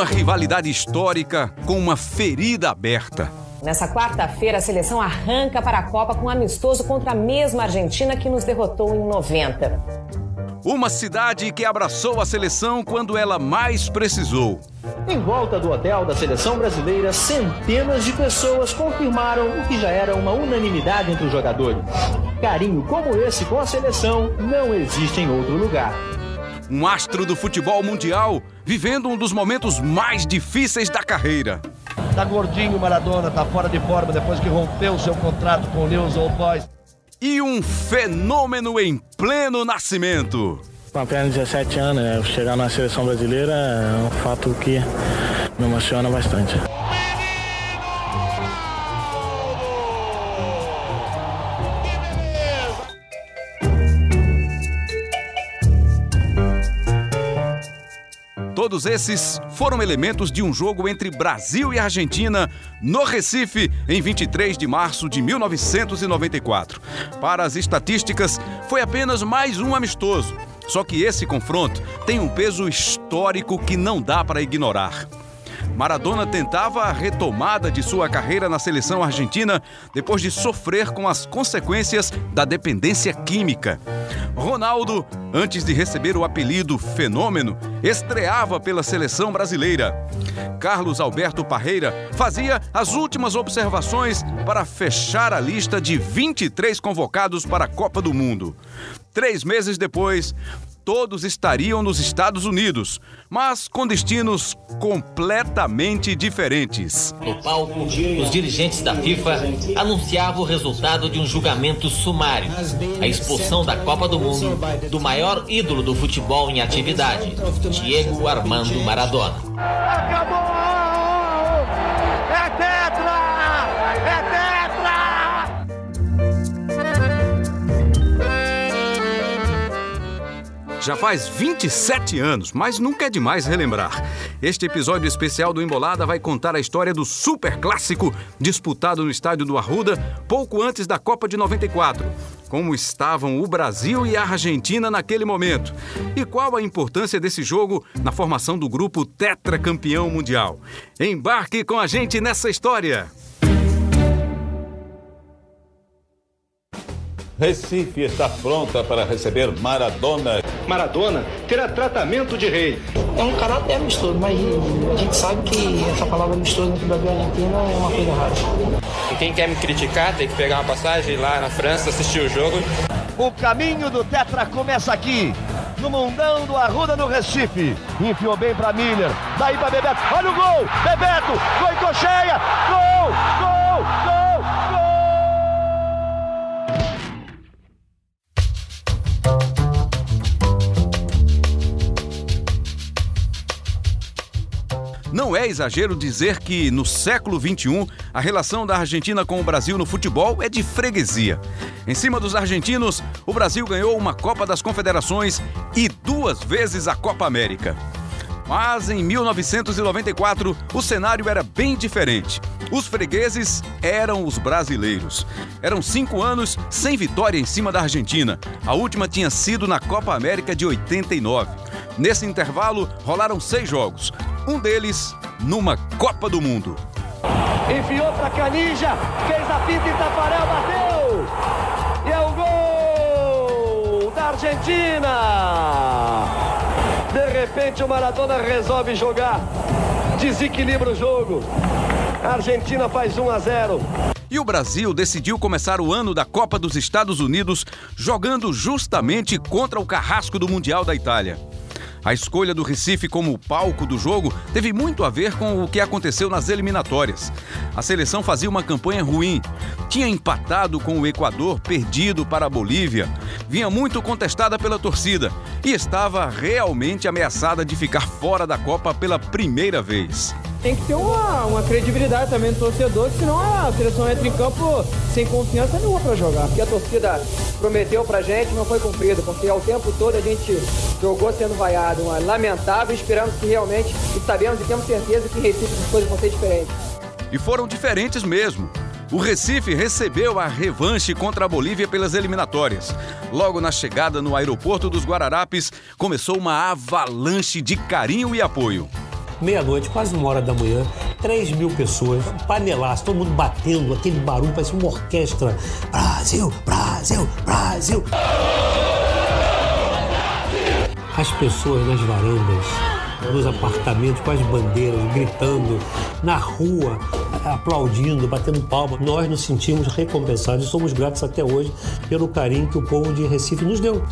Uma rivalidade histórica com uma ferida aberta. Nessa quarta-feira, a seleção arranca para a Copa com um amistoso contra a mesma Argentina que nos derrotou em 90. Uma cidade que abraçou a seleção quando ela mais precisou. Em volta do hotel da seleção brasileira, centenas de pessoas confirmaram o que já era uma unanimidade entre os jogadores. Carinho como esse com a seleção não existe em outro lugar. Um astro do futebol mundial vivendo um dos momentos mais difíceis da carreira. Tá gordinho Maradona, tá fora de forma depois que rompeu seu contrato com o News Old Boys. E um fenômeno em pleno nascimento. Com apenas 17 anos, né? chegar na seleção brasileira é um fato que me emociona bastante. Todos esses foram elementos de um jogo entre Brasil e Argentina no Recife em 23 de março de 1994. Para as estatísticas, foi apenas mais um amistoso. Só que esse confronto tem um peso histórico que não dá para ignorar. Maradona tentava a retomada de sua carreira na seleção argentina depois de sofrer com as consequências da dependência química. Ronaldo, antes de receber o apelido Fenômeno, estreava pela seleção brasileira. Carlos Alberto Parreira fazia as últimas observações para fechar a lista de 23 convocados para a Copa do Mundo. Três meses depois, todos estariam nos Estados Unidos, mas com destinos completamente diferentes. No palco, os dirigentes da FIFA anunciavam o resultado de um julgamento sumário: a expulsão da Copa do Mundo do maior ídolo do futebol em atividade, Diego Armando Maradona. Acabou! É tetra! É tetra! Já faz 27 anos, mas nunca é demais relembrar. Este episódio especial do Embolada vai contar a história do super clássico disputado no estádio do Arruda pouco antes da Copa de 94. Como estavam o Brasil e a Argentina naquele momento e qual a importância desse jogo na formação do grupo tetracampeão mundial. Embarque com a gente nessa história. Recife está pronta para receber Maradona. Maradona terá tratamento de rei. É um caráter amistoso, mas a gente sabe que essa palavra amistoso entre Brasil e Argentina é uma coisa rara. E quem quer me criticar tem que pegar uma passagem lá na França, assistir o jogo. O caminho do Tetra começa aqui, no mundão do Arruda no Recife. Enfiou bem para Miller, daí para Bebeto. Olha o gol! Bebeto, gol em cocheia! Gol! Gol! Gol! Gol! Não é exagero dizer que, no século XXI, a relação da Argentina com o Brasil no futebol é de freguesia. Em cima dos argentinos, o Brasil ganhou uma Copa das Confederações e duas vezes a Copa América. Mas em 1994, o cenário era bem diferente. Os fregueses eram os brasileiros. Eram cinco anos sem vitória em cima da Argentina. A última tinha sido na Copa América de 89. Nesse intervalo, rolaram seis jogos. Um deles numa Copa do Mundo. Enfiou para Canija, fez a pinta e Tafarel, bateu! E é o gol da Argentina! De repente o Maradona resolve jogar, desequilibra o jogo. A Argentina faz 1 a 0. E o Brasil decidiu começar o ano da Copa dos Estados Unidos jogando justamente contra o carrasco do Mundial da Itália. A escolha do Recife como palco do jogo teve muito a ver com o que aconteceu nas eliminatórias. A seleção fazia uma campanha ruim, tinha empatado com o Equador, perdido para a Bolívia, vinha muito contestada pela torcida e estava realmente ameaçada de ficar fora da Copa pela primeira vez. Tem que ter uma, uma credibilidade também do torcedor, senão a seleção entra em campo sem confiança nenhuma para jogar. O que a torcida prometeu pra gente não foi cumprido, porque ao tempo todo a gente jogou sendo vaiado. Uma lamentável, esperamos que realmente, e sabemos e temos certeza que Recife as coisas vão ser diferentes. E foram diferentes mesmo. O Recife recebeu a revanche contra a Bolívia pelas eliminatórias. Logo na chegada no aeroporto dos Guararapes, começou uma avalanche de carinho e apoio. Meia-noite, quase uma hora da manhã, 3 mil pessoas, panelaço, todo mundo batendo, aquele barulho, parece uma orquestra. Brasil, Brasil, Brasil. As pessoas nas varandas, nos apartamentos, com as bandeiras, gritando, na rua, aplaudindo, batendo palma. Nós nos sentimos recompensados e somos gratos até hoje pelo carinho que o povo de Recife nos deu.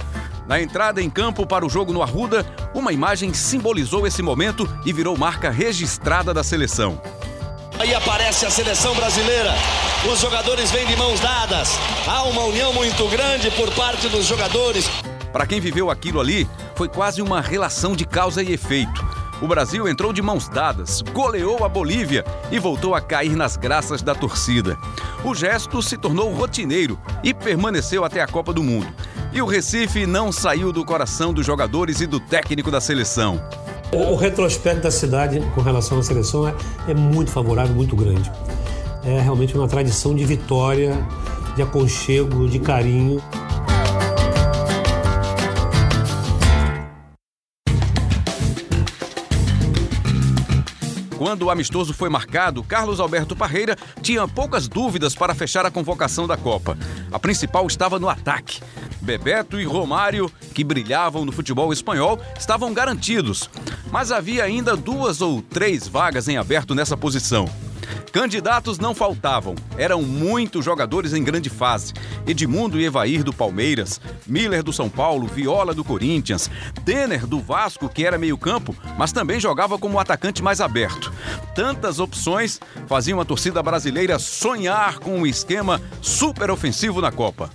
Na entrada em campo para o jogo no Arruda, uma imagem simbolizou esse momento e virou marca registrada da seleção. Aí aparece a seleção brasileira. Os jogadores vêm de mãos dadas. Há uma união muito grande por parte dos jogadores. Para quem viveu aquilo ali, foi quase uma relação de causa e efeito. O Brasil entrou de mãos dadas, goleou a Bolívia e voltou a cair nas graças da torcida. O gesto se tornou rotineiro e permaneceu até a Copa do Mundo. E o Recife não saiu do coração dos jogadores e do técnico da seleção. O, retrospecto da cidade com relação à seleção é, é muito favorável, muito grande. É realmente uma tradição de vitória, de aconchego, de carinho. Quando o amistoso foi marcado, Carlos Alberto Parreira tinha poucas dúvidas para fechar a convocação da Copa. A principal estava no ataque. Bebeto e Romário, que brilhavam no futebol espanhol, estavam garantidos. Mas havia ainda duas ou três vagas em aberto nessa posição. Candidatos não faltavam, eram muitos jogadores em grande fase. Edmundo e Evair do Palmeiras, Miller do São Paulo, Viola do Corinthians, Denner do Vasco, que era meio-campo, mas também jogava como atacante mais aberto. Tantas opções faziam a torcida brasileira sonhar com um esquema super ofensivo na Copa.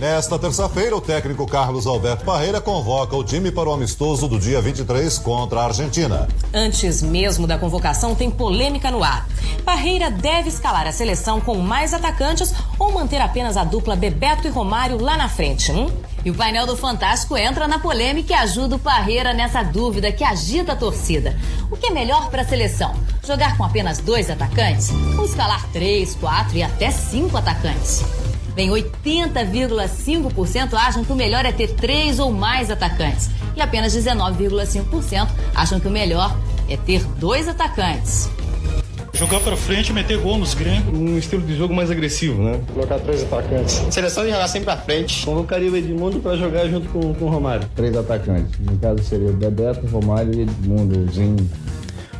Nesta terça-feira, o técnico Carlos Alberto Parreira convoca o time para o amistoso do dia 23 contra a Argentina. Antes mesmo da convocação, tem polêmica no ar. Parreira deve escalar a seleção com mais atacantes ou manter apenas a dupla Bebeto e Romário lá na frente. Hum? E o painel do Fantástico entra na polêmica e ajuda o Parreira nessa dúvida que agita a torcida. O que é melhor para a seleção? Jogar com apenas dois atacantes? Ou escalar três, quatro e até cinco atacantes? Bem, 80,5% acham que o melhor é ter três ou mais atacantes. E apenas 19,5% acham que o melhor é ter dois atacantes. Jogar para frente, meter gol nos gringos. Um estilo de jogo mais agressivo, né? Colocar três atacantes. Seleção de jogar sempre para frente. Convocaria o Edmundo para jogar junto com, com o Romário. Três atacantes. No caso seria Bebeto, Romário e Edmundo, Zinho.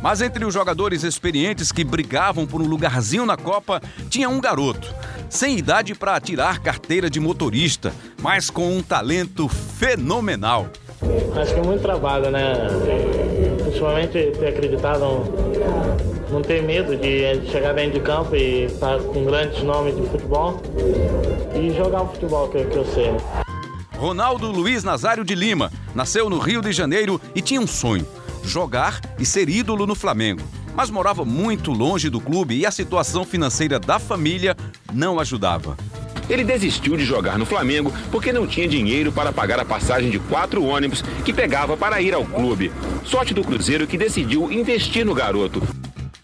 Mas entre os jogadores experientes que brigavam por um lugarzinho na Copa, tinha um garoto sem idade para tirar carteira de motorista, mas com um talento fenomenal. Acho que é muito trabalho, né? Principalmente ter acreditado, não ter medo de chegar dentro de campo e estar com grandes nomes de futebol e jogar o futebol que, que eu sei. Ronaldo Luiz Nazário de Lima nasceu no Rio de Janeiro e tinha um sonho: jogar e ser ídolo no Flamengo mas morava muito longe do clube e a situação financeira da família não ajudava. Ele desistiu de jogar no Flamengo porque não tinha dinheiro para pagar a passagem de quatro ônibus que pegava para ir ao clube. Sorte do Cruzeiro que decidiu investir no garoto.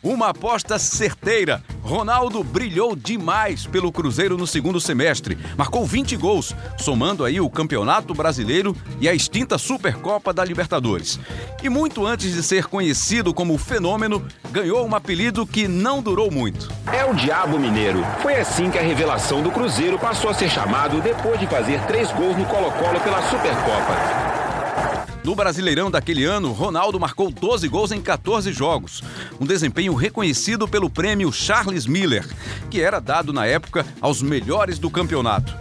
Uma aposta certeira. Ronaldo brilhou demais pelo Cruzeiro no segundo semestre. Marcou 20 gols, somando aí o Campeonato Brasileiro e a extinta Supercopa da Libertadores. E muito antes de ser conhecido como fenômeno, ganhou um apelido que não durou muito. É o Diabo Mineiro. Foi assim que a revelação do Cruzeiro passou a ser chamado depois de fazer três gols no Colo-Colo pela Supercopa. No Brasileirão daquele ano, Ronaldo marcou 12 gols em 14 jogos. Um desempenho reconhecido pelo prêmio Charles Miller, que era dado na época aos melhores do campeonato.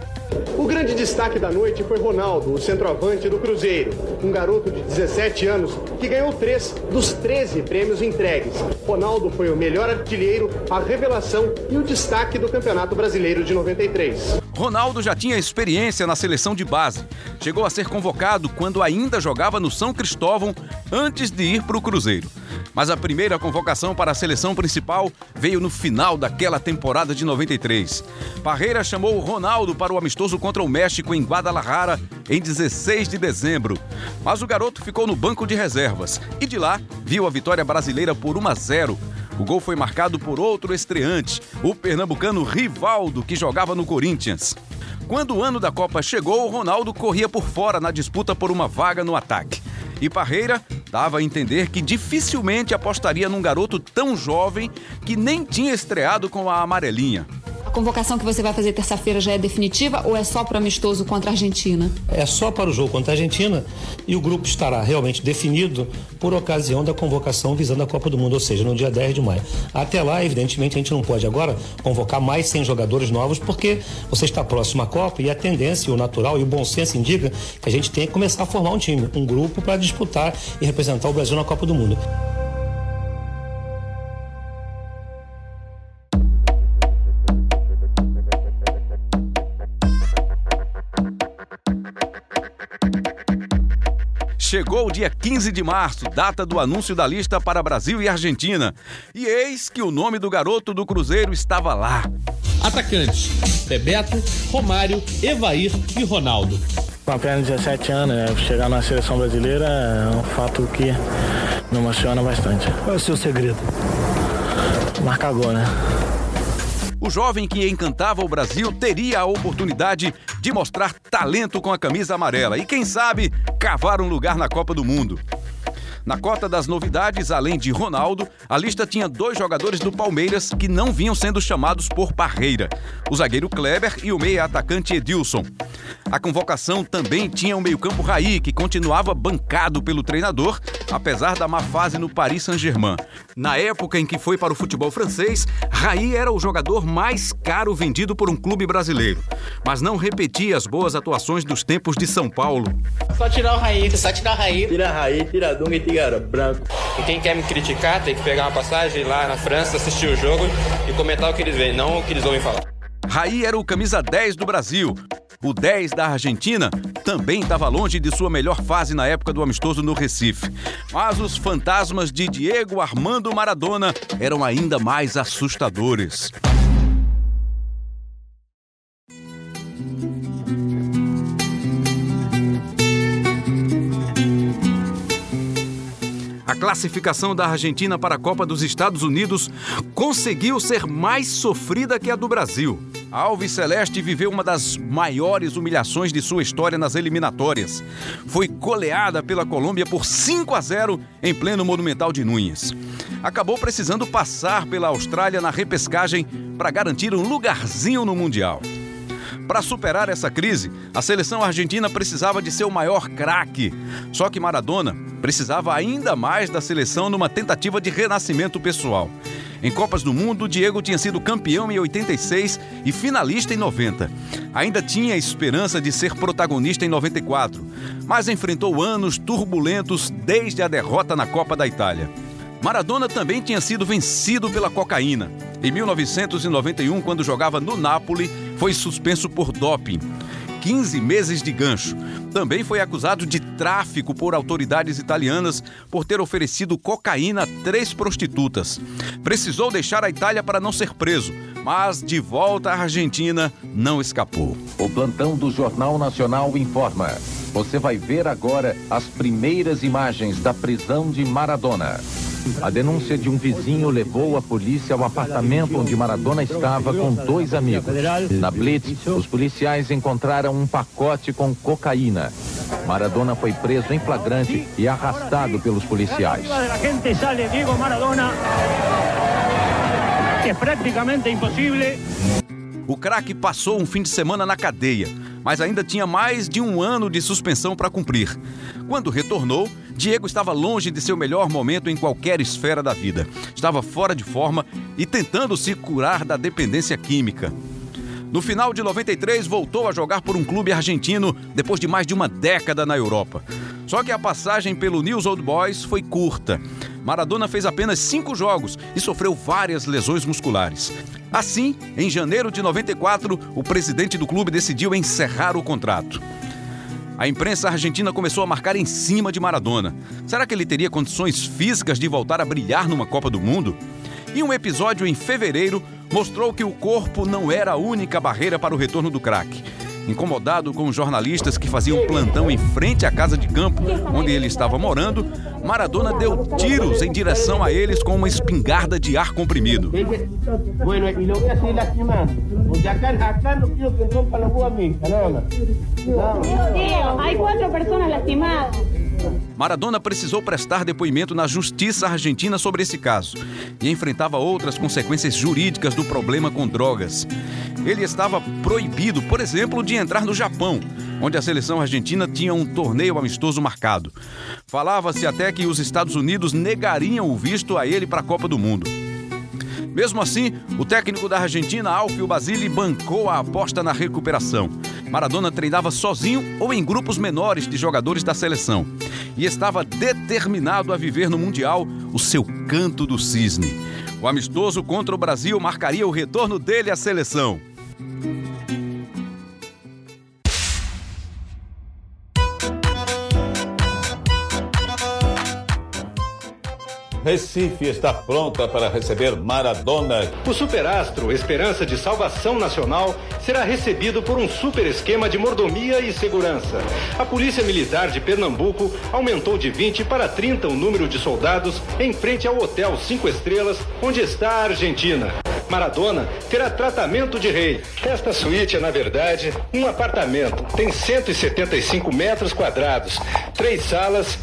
O grande destaque da noite foi Ronaldo, o centroavante do Cruzeiro, um garoto de 17 anos que ganhou três dos 13 prêmios entregues. Ronaldo foi o melhor artilheiro, a revelação e o destaque do Campeonato Brasileiro de 93. Ronaldo já tinha experiência na seleção de base. Chegou a ser convocado quando ainda jogava no São Cristóvão antes de ir para o Cruzeiro. Mas a primeira convocação para a seleção principal veio no final daquela temporada de 93. Parreira chamou Ronaldo para o amistoso contra o México em Guadalajara em 16 de dezembro. Mas o garoto ficou no banco de reservas e de lá viu a vitória brasileira por 1 a 0 o gol foi marcado por outro estreante, o pernambucano Rivaldo, que jogava no Corinthians. Quando o ano da Copa chegou, Ronaldo corria por fora na disputa por uma vaga no ataque. E Parreira dava a entender que dificilmente apostaria num garoto tão jovem que nem tinha estreado com a amarelinha. A convocação que você vai fazer terça-feira já é definitiva ou é só para o amistoso contra a Argentina? É só para o jogo contra a Argentina e o grupo estará realmente definido por ocasião da convocação visando a Copa do Mundo, ou seja, no dia 10 de maio. Até lá, evidentemente, a gente não pode agora convocar mais 100 jogadores novos porque você está próximo à Copa e a tendência, o natural e o bom senso indica que a gente tem que começar a formar um time, um grupo para disputar e representar o Brasil na Copa do Mundo. Chegou o dia 15 de março, data do anúncio da lista para Brasil e Argentina. E eis que o nome do garoto do Cruzeiro estava lá. Atacantes: Bebeto, Romário, Evair e Ronaldo. Com apenas 17 anos, né, chegar na seleção brasileira é um fato que me emociona bastante. Qual é o seu segredo? Marcar gol, né? O jovem que encantava o Brasil teria a oportunidade de mostrar talento com a camisa amarela e, quem sabe, cavar um lugar na Copa do Mundo. Na cota das novidades, além de Ronaldo, a lista tinha dois jogadores do Palmeiras que não vinham sendo chamados por Parreira: o zagueiro Kleber e o meia-atacante Edilson. A convocação também tinha o meio-campo Raí, que continuava bancado pelo treinador, apesar da má fase no Paris Saint-Germain. Na época em que foi para o futebol francês, Raí era o jogador mais caro vendido por um clube brasileiro, mas não repetia as boas atuações dos tempos de São Paulo. Só tirar o Raí, só tirar o Raí. Tira Raí, tira Dunga e tira branco. E quem quer me criticar tem que pegar uma passagem lá na França, assistir o jogo e comentar o que eles veem, não o que eles ouvem falar. Raí era o camisa 10 do Brasil. O 10 da Argentina também estava longe de sua melhor fase na época do amistoso no Recife. Mas os fantasmas de Diego Armando Maradona eram ainda mais assustadores. A classificação da Argentina para a Copa dos Estados Unidos conseguiu ser mais sofrida que a do Brasil. Alves Celeste viveu uma das maiores humilhações de sua história nas eliminatórias. Foi goleada pela Colômbia por 5 a 0 em pleno Monumental de Núñez. Acabou precisando passar pela Austrália na repescagem para garantir um lugarzinho no Mundial. Para superar essa crise, a seleção argentina precisava de seu maior craque. Só que Maradona precisava ainda mais da seleção numa tentativa de renascimento pessoal. Em Copas do Mundo, Diego tinha sido campeão em 86 e finalista em 90. Ainda tinha esperança de ser protagonista em 94, mas enfrentou anos turbulentos desde a derrota na Copa da Itália. Maradona também tinha sido vencido pela cocaína. Em 1991, quando jogava no Napoli, foi suspenso por doping. 15 meses de gancho. Também foi acusado de tráfico por autoridades italianas por ter oferecido cocaína a três prostitutas. Precisou deixar a Itália para não ser preso, mas de volta à Argentina não escapou. O plantão do Jornal Nacional informa. Você vai ver agora as primeiras imagens da prisão de Maradona. A denúncia de um vizinho levou a polícia ao apartamento onde Maradona estava com dois amigos. Na Blitz, os policiais encontraram um pacote com cocaína. Maradona foi preso em flagrante e arrastado pelos policiais. É praticamente impossível. O craque passou um fim de semana na cadeia, mas ainda tinha mais de um ano de suspensão para cumprir. Quando retornou, Diego estava longe de seu melhor momento em qualquer esfera da vida. Estava fora de forma e tentando se curar da dependência química. No final de 93, voltou a jogar por um clube argentino depois de mais de uma década na Europa. Só que a passagem pelo News Old Boys foi curta. Maradona fez apenas cinco jogos e sofreu várias lesões musculares. Assim, em janeiro de 94, o presidente do clube decidiu encerrar o contrato. A imprensa argentina começou a marcar em cima de Maradona. Será que ele teria condições físicas de voltar a brilhar numa Copa do Mundo? E um episódio em fevereiro mostrou que o corpo não era a única barreira para o retorno do craque. Incomodado com os jornalistas que faziam plantão em frente à casa de campo onde ele estava morando, Maradona deu tiros em direção a eles com uma espingarda de ar comprimido. No. Diego, hay cuatro personas lastimadas. Maradona precisou prestar depoimento na justiça argentina sobre esse caso e enfrentava outras consequências jurídicas do problema com drogas. Ele estava proibido, por exemplo, de entrar no Japão, onde a seleção argentina tinha um torneio amistoso marcado. Falava-se até que os Estados Unidos negariam o visto a ele para a Copa do Mundo. Mesmo assim, o técnico da Argentina, Alfio Basile, bancou a aposta na recuperação. Maradona treinava sozinho ou em grupos menores de jogadores da seleção e estava determinado a viver no Mundial o seu canto do cisne. O amistoso contra o Brasil marcaria o retorno dele à seleção. Recife está pronta para receber Maradona. O superastro, esperança de salvação nacional, será recebido por um super esquema de mordomia e segurança. A Polícia Militar de Pernambuco aumentou de 20 para 30 o número de soldados em frente ao Hotel Cinco Estrelas, onde está a Argentina. Maradona terá tratamento de rei. Esta suíte é, na verdade, um apartamento. Tem 175 metros quadrados, três salas,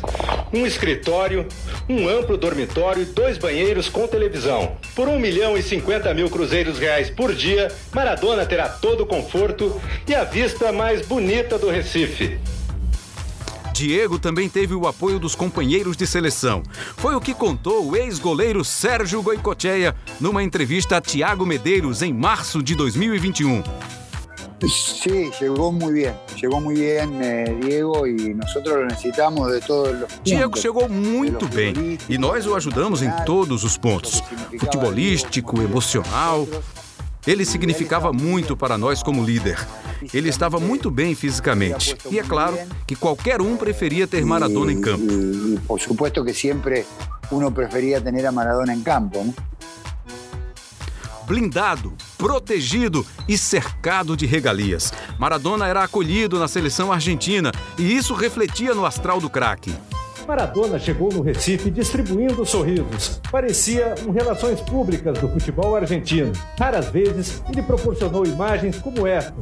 um escritório, um amplo dormitório e dois banheiros com televisão. Por 1 milhão e 50 mil cruzeiros reais por dia, Maradona terá todo o conforto e a vista mais bonita do Recife. Diego também teve o apoio dos companheiros de seleção. Foi o que contou o ex-goleiro Sérgio Goicoechea numa entrevista a Tiago Medeiros em março de 2021. Sí, llegó muy bien, llegó muy bien eh, Diego y nosotros lo necesitamos de todos los puntos. Diego chegou muito bem e nós o ajudamos em todos os pontos: futebolístico, emocional. Ele significava muito para nós como líder. Ele estava muito bem fisicamente. E é claro que qualquer um preferia ter Maradona em campo. Por supuesto que siempre uno prefería tener a Maradona en campo, blindado, protegido e cercado de regalias. Maradona era acolhido na seleção argentina e isso refletia no astral do craque. Maradona chegou no Recife distribuindo sorrisos. Parecia um relações públicas do futebol argentino. Raras vezes ele proporcionou imagens como estas.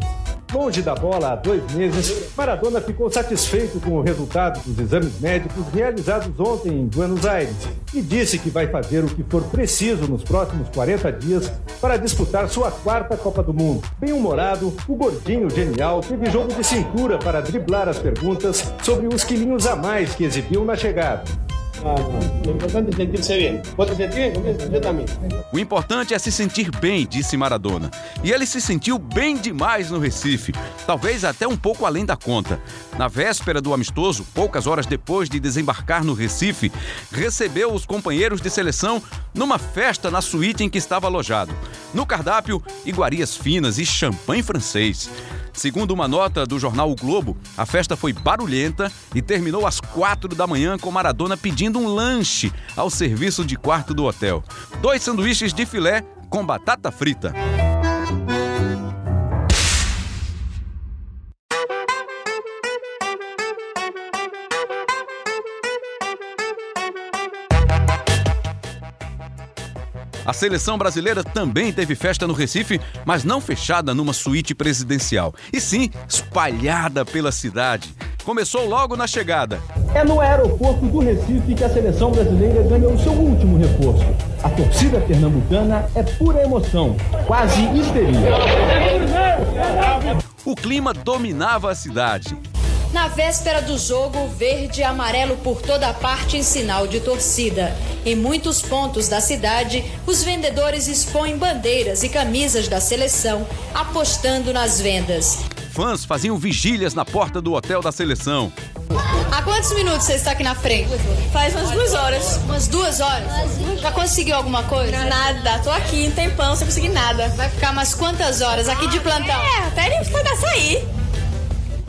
Longe da bola há dois meses, Maradona ficou satisfeito com o resultado dos exames médicos realizados ontem em Buenos Aires e disse que vai fazer o que for preciso nos próximos 40 dias para disputar sua quarta Copa do Mundo. Bem-humorado, o gordinho genial teve jogo de cintura para driblar as perguntas sobre os quilinhos a mais que exibiu na chegada. O importante é se sentir bem, disse Maradona. E ele se sentiu bem demais no Recife, talvez até um pouco além da conta. Na véspera do amistoso, poucas horas depois de desembarcar no Recife, recebeu os companheiros de seleção numa festa na suíte em que estava alojado. No cardápio, iguarias finas e champanhe francês. Segundo uma nota do jornal O Globo, a festa foi barulhenta e terminou às quatro da manhã com Maradona pedindo um lanche ao serviço de quarto do hotel. Dois sanduíches de filé com batata frita. A seleção brasileira também teve festa no Recife, mas não fechada numa suíte presidencial, e sim espalhada pela cidade. Começou logo na chegada. É no aeroporto do Recife que a seleção brasileira ganhou seu último reforço. A torcida pernambucana é pura emoção, quase histeria. O clima dominava a cidade. Na véspera do jogo, verde e amarelo por toda parte em sinal de torcida. Em muitos pontos da cidade, os vendedores expõem bandeiras e camisas da seleção, apostando nas vendas. Fãs faziam vigílias na porta do hotel da seleção. Há quantos minutos você está aqui na frente? Faz umas duas horas. Umas duas horas? Já conseguiu alguma coisa? Nada. Tô aqui em tempão sem conseguir nada. Vai ficar umas quantas horas aqui de plantão? É, até ele poder sair.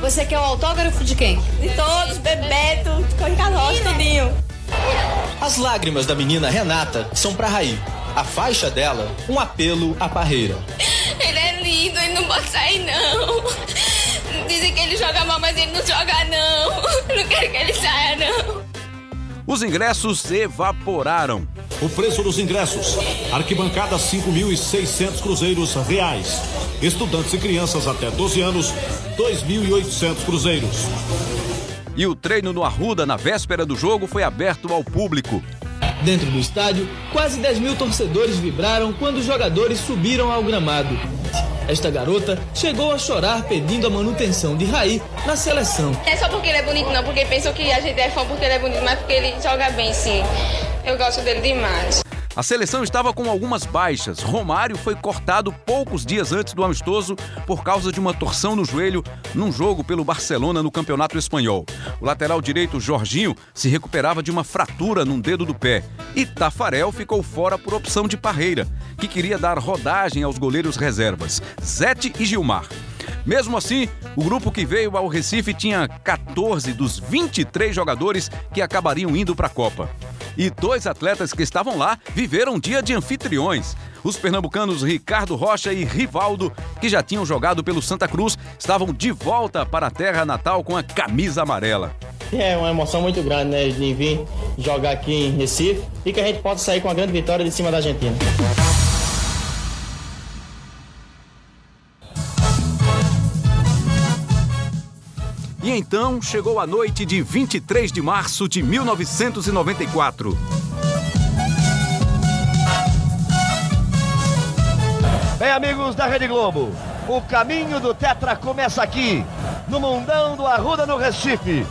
Você quer o autógrafo de quem? De todos, Bebeto, Ricardo Rocha, tudinho. As lágrimas da menina Renata são pra Raí. A faixa dela, um apelo à parreira. Ele é lindo, ele não pode sair, não. Dizem que ele joga mal, mas ele não joga, não. Não quero que ele saia, não. Os ingressos evaporaram. O preço dos ingressos: arquibancada 5.600 cruzeiros reais. Estudantes e crianças até 12 anos, 2.800 cruzeiros. E o treino no Arruda, na véspera do jogo, foi aberto ao público. Dentro do estádio, quase 10 mil torcedores vibraram quando os jogadores subiram ao gramado. Esta garota chegou a chorar pedindo a manutenção de Raí na seleção. É só porque ele é bonito, não, porque pensam que a gente é fã porque ele é bonito, mas porque ele joga bem, sim. Eu gosto dele demais. A seleção estava com algumas baixas. Romário foi cortado poucos dias antes do amistoso por causa de uma torção no joelho num jogo pelo Barcelona no Campeonato Espanhol. O lateral direito Jorginho se recuperava de uma fratura num dedo do pé. E Tafarel ficou fora por opção de Parreira, que queria dar rodagem aos goleiros reservas, Zete e Gilmar. Mesmo assim, o grupo que veio ao Recife tinha 14 dos 23 jogadores que acabariam indo para a Copa. E dois atletas que estavam lá viveram um dia de anfitriões. Os pernambucanos Ricardo Rocha e Rivaldo, que já tinham jogado pelo Santa Cruz, estavam de volta para a terra natal com a camisa amarela. É uma emoção muito grande, né, de vir jogar aqui em Recife e que a gente possa sair com uma grande vitória de cima da Argentina. E então chegou a noite de 23 de março de 1994. Bem, amigos da Rede Globo, o caminho do Tetra começa aqui, no Mundão do Arruda, no Recife.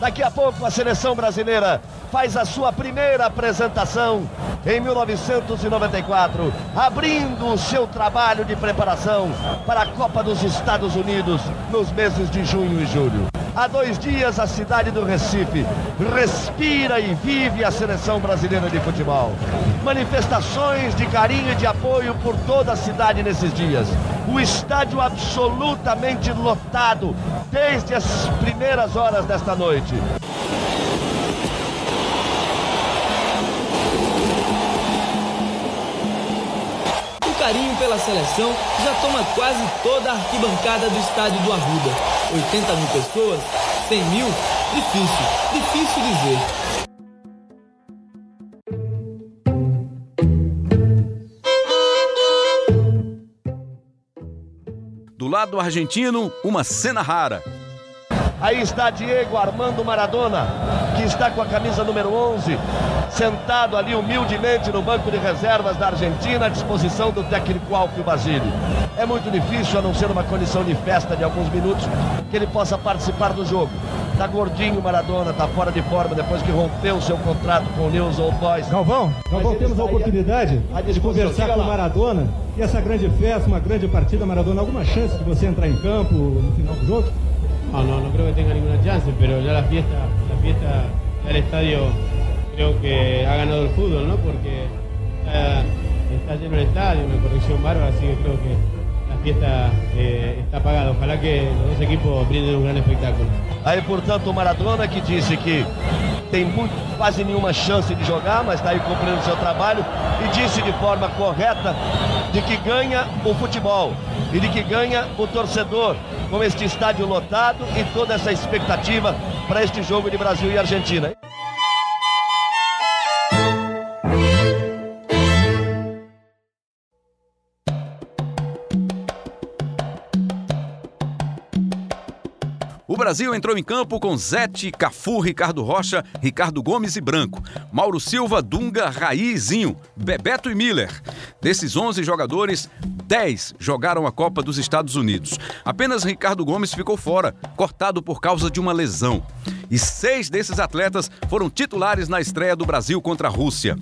Daqui a pouco a seleção brasileira faz a sua primeira apresentação em 1994, abrindo o seu trabalho de preparação para a Copa dos Estados Unidos nos meses de junho e julho. Há dois dias, a cidade do Recife respira e vive a seleção brasileira de futebol. Manifestações de carinho e de apoio por toda a cidade nesses dias. O estádio absolutamente lotado desde as primeiras horas desta noite. Carinho pela seleção já toma quase toda a arquibancada do estádio do Arruda. 80 mil pessoas, 100 mil, difícil, difícil dizer. Do lado argentino, uma cena rara. Aí está Diego Armando Maradona, que está com a camisa número 11, sentado ali humildemente no banco de reservas da Argentina, à disposição do técnico Alfio Basílio. É muito difícil, a não ser uma condição de festa de alguns minutos, que ele possa participar do jogo. Tá gordinho Maradona, tá fora de forma depois que rompeu o seu contrato com o News Old Boys. Galvão, Galvão, temos a oportunidade de conversar com o Maradona. E essa grande festa, uma grande partida, Maradona, alguma chance de você entrar em campo no final do jogo? No, no, no creo que tenga ninguna chance, pero ya la fiesta, la fiesta, ya el estadio creo que ha ganado el fútbol, ¿no? Porque está lleno el estadio, una corrección bárbara, así que creo que la fiesta eh, está pagada. Ojalá que los dos equipos brinden un gran espectáculo. Aí, portanto, o Maradona que disse que tem muito, quase nenhuma chance de jogar, mas está aí cumprindo seu trabalho e disse de forma correta de que ganha o futebol e de que ganha o torcedor com este estádio lotado e toda essa expectativa para este jogo de Brasil e Argentina. Brasil entrou em campo com Zete, Cafu, Ricardo Rocha, Ricardo Gomes e Branco, Mauro Silva, Dunga, Raizinho, Bebeto e Miller. Desses 11 jogadores, 10 jogaram a Copa dos Estados Unidos. Apenas Ricardo Gomes ficou fora, cortado por causa de uma lesão. E seis desses atletas foram titulares na estreia do Brasil contra a Rússia.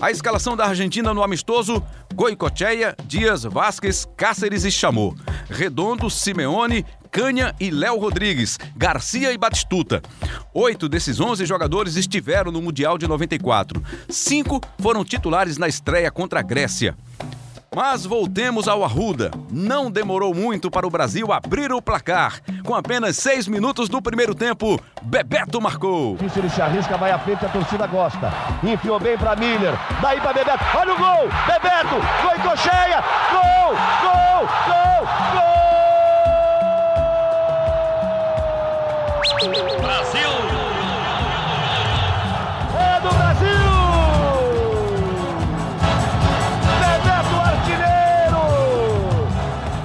A escalação da Argentina no amistoso: Goicocheia, Dias, Vasquez, Cáceres e Chamou. Redondo, Simeone, Canha e Léo Rodrigues, Garcia e Batistuta. Oito desses onze jogadores estiveram no Mundial de 94. Cinco foram titulares na estreia contra a Grécia. Mas voltemos ao Arruda. Não demorou muito para o Brasil abrir o placar. Com apenas seis minutos do primeiro tempo, Bebeto marcou. Ele se arrisca, vai à frente, a torcida gosta. Enfiou bem para Miller. Daí para Bebeto. Olha o gol! Bebeto! Gol em! Gol! Gol! Gol! Brasil! É do Brasil! Bebeto Artilheiro!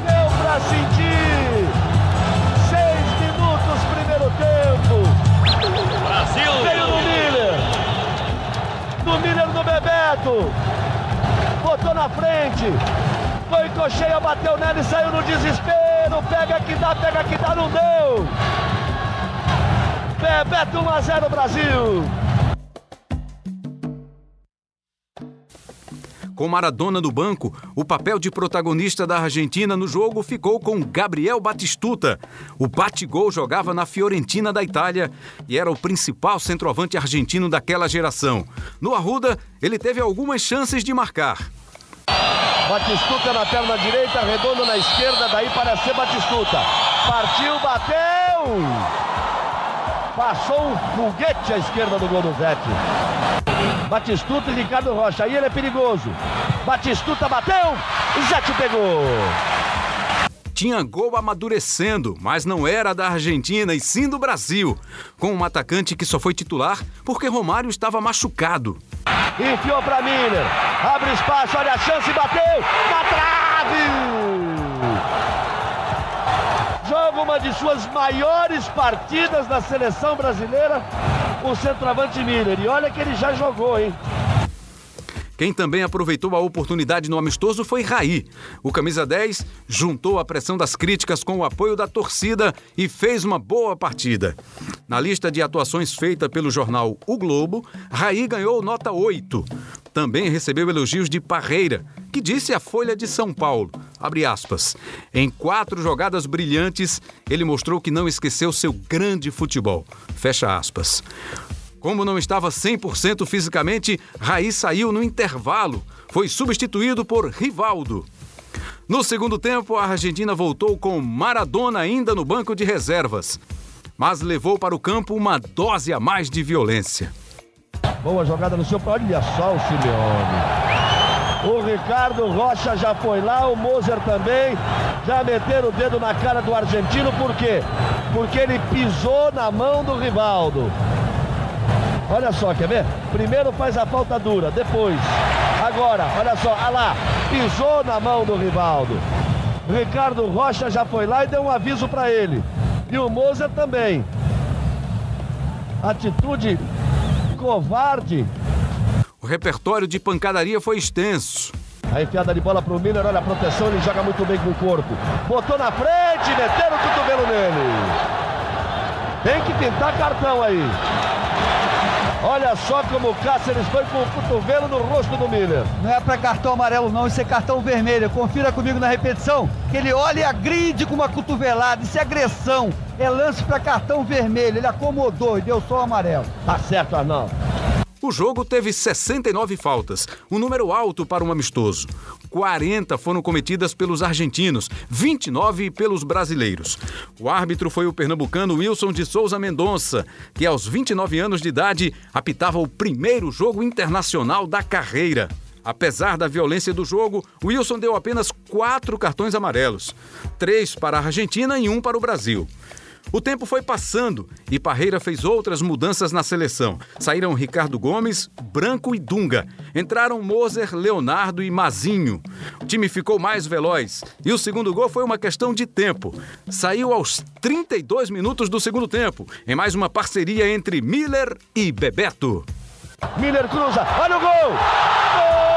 Deu pra sentir! Seis minutos, primeiro tempo! Brasil! Veio no Miller! No Miller do Bebeto! Botou na frente! Foi cocheia, bateu nela e saiu no desespero! Pega que dá, pega que dá, não deu! Bebeto 1 a 0 Brasil. Com Maradona no banco, o papel de protagonista da Argentina no jogo ficou com Gabriel Batistuta. O bate-gol jogava na Fiorentina da Itália e era o principal centroavante argentino daquela geração. No Arruda, ele teve algumas chances de marcar. Batistuta na perna direita, redondo na esquerda, daí para ser Batistuta. Partiu, bateu! Passou um foguete à esquerda do gol do Zete. Batistuta e Ricardo Rocha. Aí ele é perigoso. Batistuta bateu e Zete pegou. Tinha gol amadurecendo, mas não era da Argentina e sim do Brasil. Com um atacante que só foi titular porque Romário estava machucado. Enfiou para Miller. Abre espaço, olha a chance, bateu na trave joga uma de suas maiores partidas na seleção brasileira, o centroavante Miller. E olha que ele já jogou, hein? Quem também aproveitou a oportunidade no amistoso foi Raí. O camisa 10 juntou a pressão das críticas com o apoio da torcida e fez uma boa partida. Na lista de atuações feita pelo jornal O Globo, Raí ganhou nota 8. Também recebeu elogios de Parreira, que disse à Folha de São Paulo, aspas, em quatro jogadas brilhantes, ele mostrou que não esqueceu seu grande futebol. Fecha aspas. Como não estava 100% fisicamente, Raí saiu no intervalo. Foi substituído por Rivaldo. No segundo tempo, a Argentina voltou com Maradona ainda no banco de reservas, mas levou para o campo uma dose a mais de violência. Boa jogada no seu. Olha só o Simeone. O Ricardo Rocha já foi lá, o Moser também. Já meteram o dedo na cara do argentino, por quê? Porque ele pisou na mão do Rivaldo. Olha só, quer ver? Primeiro faz a falta dura, depois. Agora, olha só, olha lá, pisou na mão do Rivaldo. Ricardo Rocha já foi lá e deu um aviso para ele. E o Moser também. Atitude covarde. O repertório de pancadaria foi extenso. A enfiada de bola pro Miller, olha a proteção, ele joga muito bem com o corpo. Botou na frente, meteram o cotovelo nele. Tem que pintar cartão aí. Olha só como o Cáceres foi com o cotovelo no rosto do Miller. Não é para cartão amarelo não, isso é cartão vermelho. Confira comigo na repetição, que ele olha e agride com uma cotovelada. Isso é agressão. É lance para cartão vermelho. Ele acomodou e deu só o amarelo. Tá certo, Arnaldo. O jogo teve 69 faltas, um número alto para um amistoso. 40 foram cometidas pelos argentinos, 29 pelos brasileiros. O árbitro foi o pernambucano Wilson de Souza Mendonça, que aos 29 anos de idade apitava o primeiro jogo internacional da carreira. Apesar da violência do jogo, Wilson deu apenas quatro cartões amarelos: três para a Argentina e um para o Brasil. O tempo foi passando e Parreira fez outras mudanças na seleção. Saíram Ricardo Gomes, Branco e Dunga. Entraram Moser, Leonardo e Mazinho. O time ficou mais veloz e o segundo gol foi uma questão de tempo. Saiu aos 32 minutos do segundo tempo, em mais uma parceria entre Miller e Bebeto. Miller cruza, olha o gol! Gol!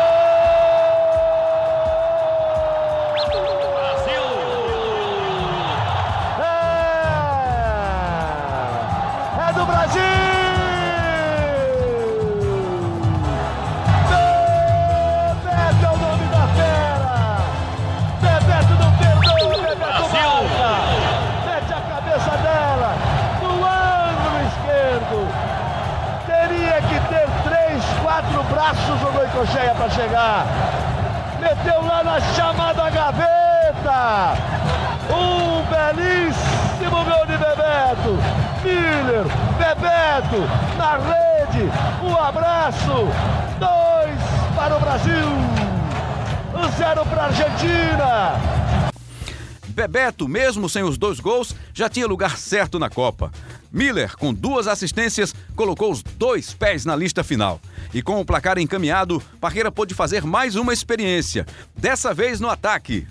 Mesmo sem os dois gols, já tinha lugar certo na Copa. Miller, com duas assistências, colocou os dois pés na lista final. E com o placar encaminhado, Parreira pôde fazer mais uma experiência, dessa vez no ataque.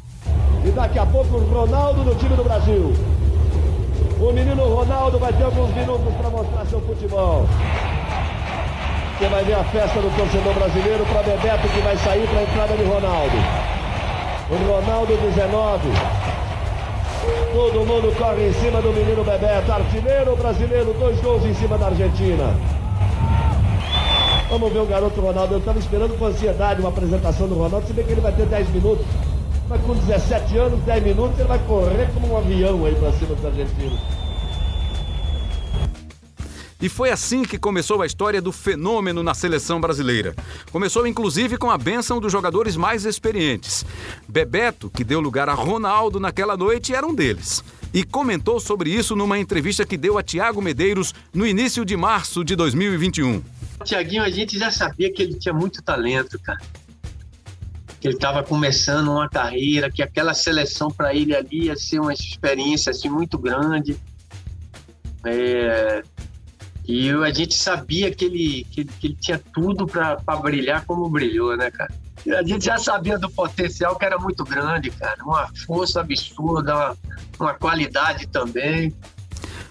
E daqui a pouco o Ronaldo no time do Brasil. O menino Ronaldo vai ter alguns minutos para mostrar seu futebol. Você vai ver a festa do torcedor brasileiro para Bebeto que vai sair para a entrada de Ronaldo. O Ronaldo 19. Todo mundo corre em cima do menino Bebeto. Artilheiro brasileiro, dois gols em cima da Argentina. Vamos ver o garoto Ronaldo. Eu estava esperando com ansiedade uma apresentação do Ronaldo. Se bem que ele vai ter 10 minutos. Mas com 17 anos, 10 minutos, ele vai correr como um avião aí para cima dos argentinos. E foi assim que começou a história do fenômeno na seleção brasileira. Começou inclusive com a bênção dos jogadores mais experientes. Bebeto, que deu lugar a Ronaldo naquela noite, era um deles. E comentou sobre isso numa entrevista que deu a Tiago Medeiros no início de março de 2021. Tiaguinho, a gente já sabia que ele tinha muito talento, cara. Que ele estava começando uma carreira, que aquela seleção para ele ali ia ser uma experiência assim muito grande. É, e a gente sabia que ele, que, que ele tinha tudo para brilhar como brilhou, né, cara? E a gente já sabia do potencial que era muito grande, cara. Uma força absurda, uma, uma qualidade também.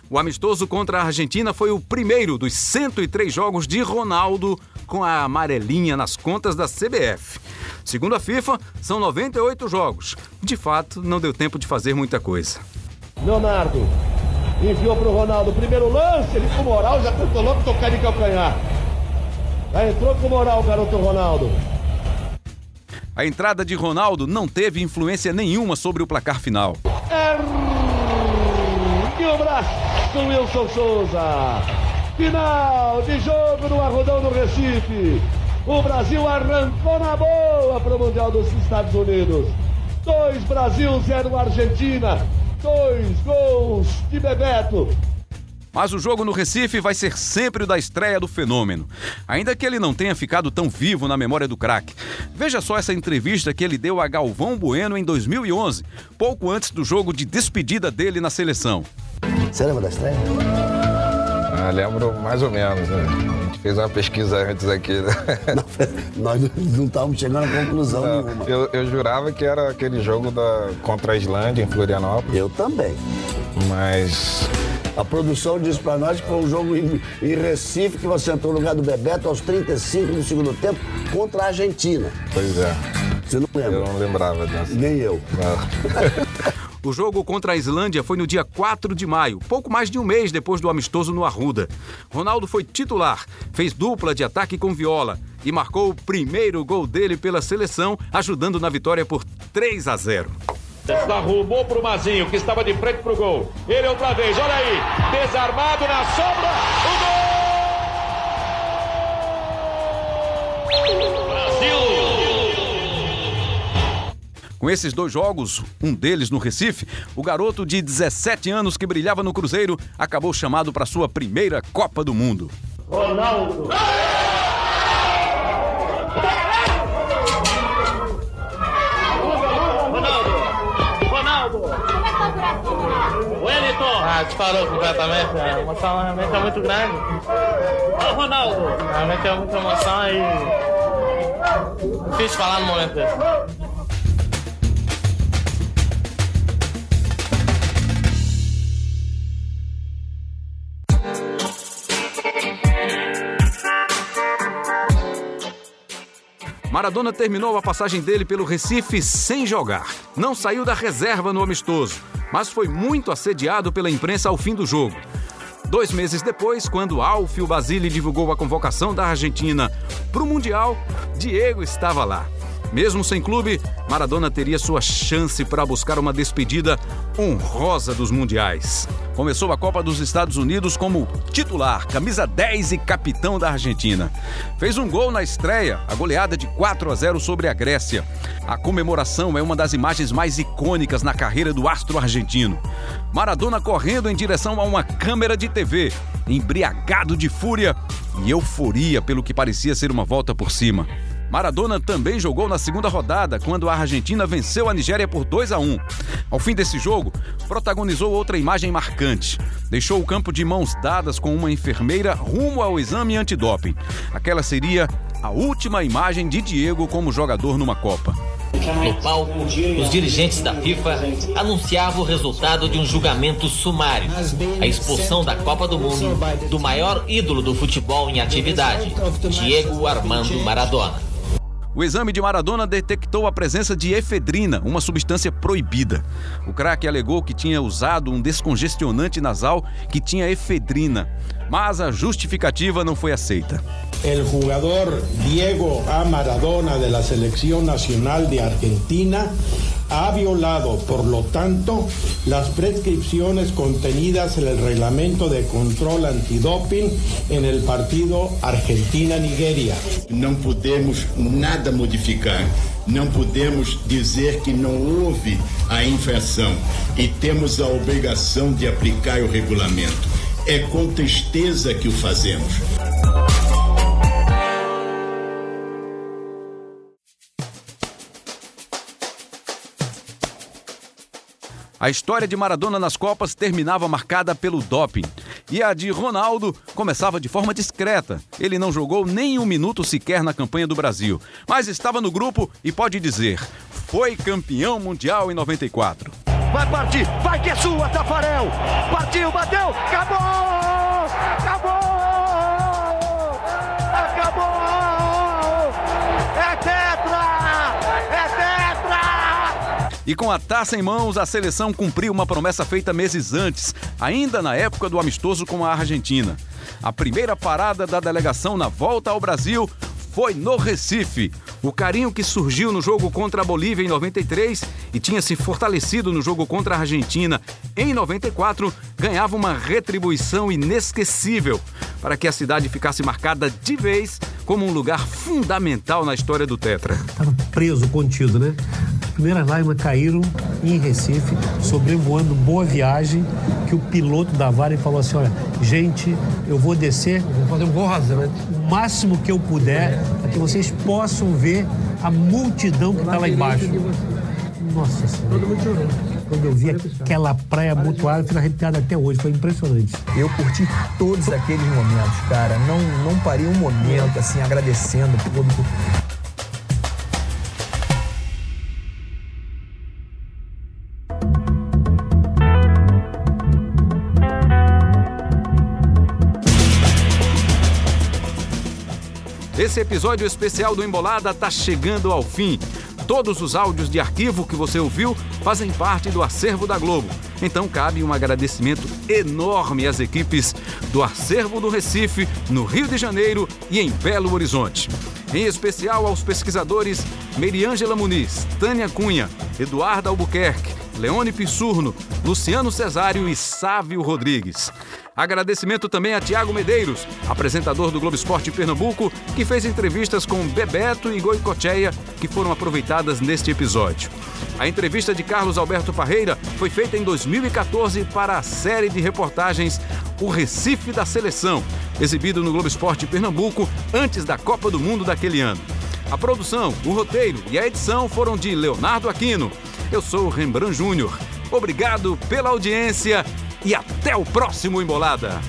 O amistoso contra a Argentina foi o primeiro dos 103 jogos de Ronaldo com a amarelinha nas contas da CBF. Segundo a FIFA, são 98 jogos. De fato, não deu tempo de fazer muita coisa. Leonardo enviou para o Ronaldo. Primeiro lance, ele com moral, já tentou logo tocar de calcanhar. Já entrou com moral o garoto Ronaldo. A entrada de Ronaldo não teve influência nenhuma sobre o placar final. Ergueu o braço, Wilson Souza. Final de jogo no Arrodão do Recife. O Brasil arrancou na boa para o Mundial dos Estados Unidos. Dois Brasil, zero Argentina. Dois gols de Bebeto. Mas o jogo no Recife vai ser sempre o da estreia do fenômeno, ainda que ele não tenha ficado tão vivo na memória do craque. Veja só essa entrevista que ele deu a Galvão Bueno em 2011, pouco antes do jogo de despedida dele na seleção. Você lembra da estreia? Ah, lembro mais ou menos, né? A gente fez uma pesquisa antes aqui. Né? Não, nós não estávamos chegando a conclusão não, nenhuma. Eu, eu, jurava que era aquele jogo da, contra a Islândia, em Florianópolis. Eu também. Mas a produção disse para nós que foi um jogo em, em, Recife que você entrou no lugar do Bebeto aos 35 do segundo tempo contra a Argentina. Pois é. Você não lembra? Eu não lembrava dessa. Nem eu. o jogo contra a Islândia foi no dia 4 de maio, pouco mais de um mês depois do amistoso no Arruda. Ronaldo foi titular, fez dupla de ataque com Viola e marcou o primeiro gol dele pela seleção, ajudando na vitória por 3 a 0. Arrumou pro Mazinho, que estava de frente pro gol. Ele outra vez, olha aí. Desarmado na sombra. O gol! Brasil! Com esses dois jogos, um deles no Recife, o garoto de 17 anos que brilhava no Cruzeiro acabou chamado para sua primeira Copa do Mundo. Ronaldo! Wellington! Ah, disparou completamente. A emoção realmente é muito grande. Ô, Ronaldo! Realmente é muita emoção e. Difícil falar no momento desse. Maradona terminou a passagem dele pelo Recife sem jogar. Não saiu da reserva no amistoso, mas foi muito assediado pela imprensa ao fim do jogo. Dois meses depois, quando Alfio Basile divulgou a convocação da Argentina para o Mundial, Diego estava lá. Mesmo sem clube, Maradona teria sua chance para buscar uma despedida honrosa dos mundiais. Começou a Copa dos Estados Unidos como titular, camisa 10 e capitão da Argentina. Fez um gol na estreia, a goleada de 4 a 0 sobre a Grécia. A comemoração é uma das imagens mais icônicas na carreira do astro argentino. Maradona correndo em direção a uma câmera de TV, embriagado de fúria e euforia pelo que parecia ser uma volta por cima. Maradona também jogou na segunda rodada, quando a Argentina venceu a Nigéria por 2 a 1. Ao fim desse jogo, protagonizou outra imagem marcante. Deixou o campo de mãos dadas com uma enfermeira rumo ao exame antidoping. Aquela seria a última imagem de Diego como jogador numa Copa. No palco, os dirigentes da FIFA anunciavam o resultado de um julgamento sumário, a expulsão da Copa do Mundo do maior ídolo do futebol em atividade, Diego Armando Maradona. O exame de Maradona detectou a presença de efedrina, uma substância proibida. O craque alegou que tinha usado um descongestionante nasal que tinha efedrina, mas a justificativa não foi aceita. El jugador Diego A. Maradona de la Selección Nacional de Argentina ha violado, por lo tanto, las prescripciones contenidas en el reglamento de control antidoping en el partido Argentina-Nigeria. Não podemos nada modificar. Não podemos dizer que não houve a infração e temos a obrigação de aplicar o regulamento. É com tristeza que o fazemos. A história de Maradona nas Copas terminava marcada pelo doping. E a de Ronaldo começava de forma discreta. Ele não jogou nem um minuto sequer na campanha do Brasil, mas estava no grupo e pode dizer: foi campeão mundial em 94. Vai partir, vai que é sua, Tafarel! Partiu, bateu, acabou! Acabou! Acabou! É tetra! É tetra! E com a taça em mãos, a seleção cumpriu uma promessa feita meses antes, ainda na época do amistoso com a Argentina. A primeira parada da delegação na volta ao Brasil foi no Recife. O carinho que surgiu no jogo contra a Bolívia em 93 e tinha se fortalecido no jogo contra a Argentina em 94 ganhava uma retribuição inesquecível para que a cidade ficasse marcada de vez como um lugar fundamental na história do Tetra. Estava preso, contido, né? As primeiras lágrimas caíram em Recife, sobrevoando Boa Viagem, que o piloto da Vale falou assim, olha, gente, eu vou descer, vou fazer um rosa, né? O máximo que eu puder, para que vocês possam ver a multidão que está lá embaixo. Nossa Senhora. Todo mundo chorou. Quando eu vi aquela praia mutuada, eu fico arrepiado até hoje, foi impressionante. Eu curti todos aqueles momentos, cara. Não, não parei um momento, assim, agradecendo o público. Esse episódio especial do Embolada tá chegando ao fim. Todos os áudios de arquivo que você ouviu fazem parte do acervo da Globo. Então cabe um agradecimento enorme às equipes do Acervo do Recife, no Rio de Janeiro e em Belo Horizonte. Em especial aos pesquisadores Meriângela Muniz, Tânia Cunha, Eduardo Albuquerque, Leone Pissurno, Luciano Cesário e Sávio Rodrigues. Agradecimento também a Tiago Medeiros, apresentador do Globo Esporte Pernambuco, que fez entrevistas com Bebeto e Goicocheia, que foram aproveitadas neste episódio. A entrevista de Carlos Alberto Parreira foi feita em 2014 para a série de reportagens O Recife da Seleção, exibido no Globo Esporte Pernambuco antes da Copa do Mundo daquele ano. A produção, o roteiro e a edição foram de Leonardo Aquino. Eu sou Rembrandt Júnior. Obrigado pela audiência e até o próximo Embolada.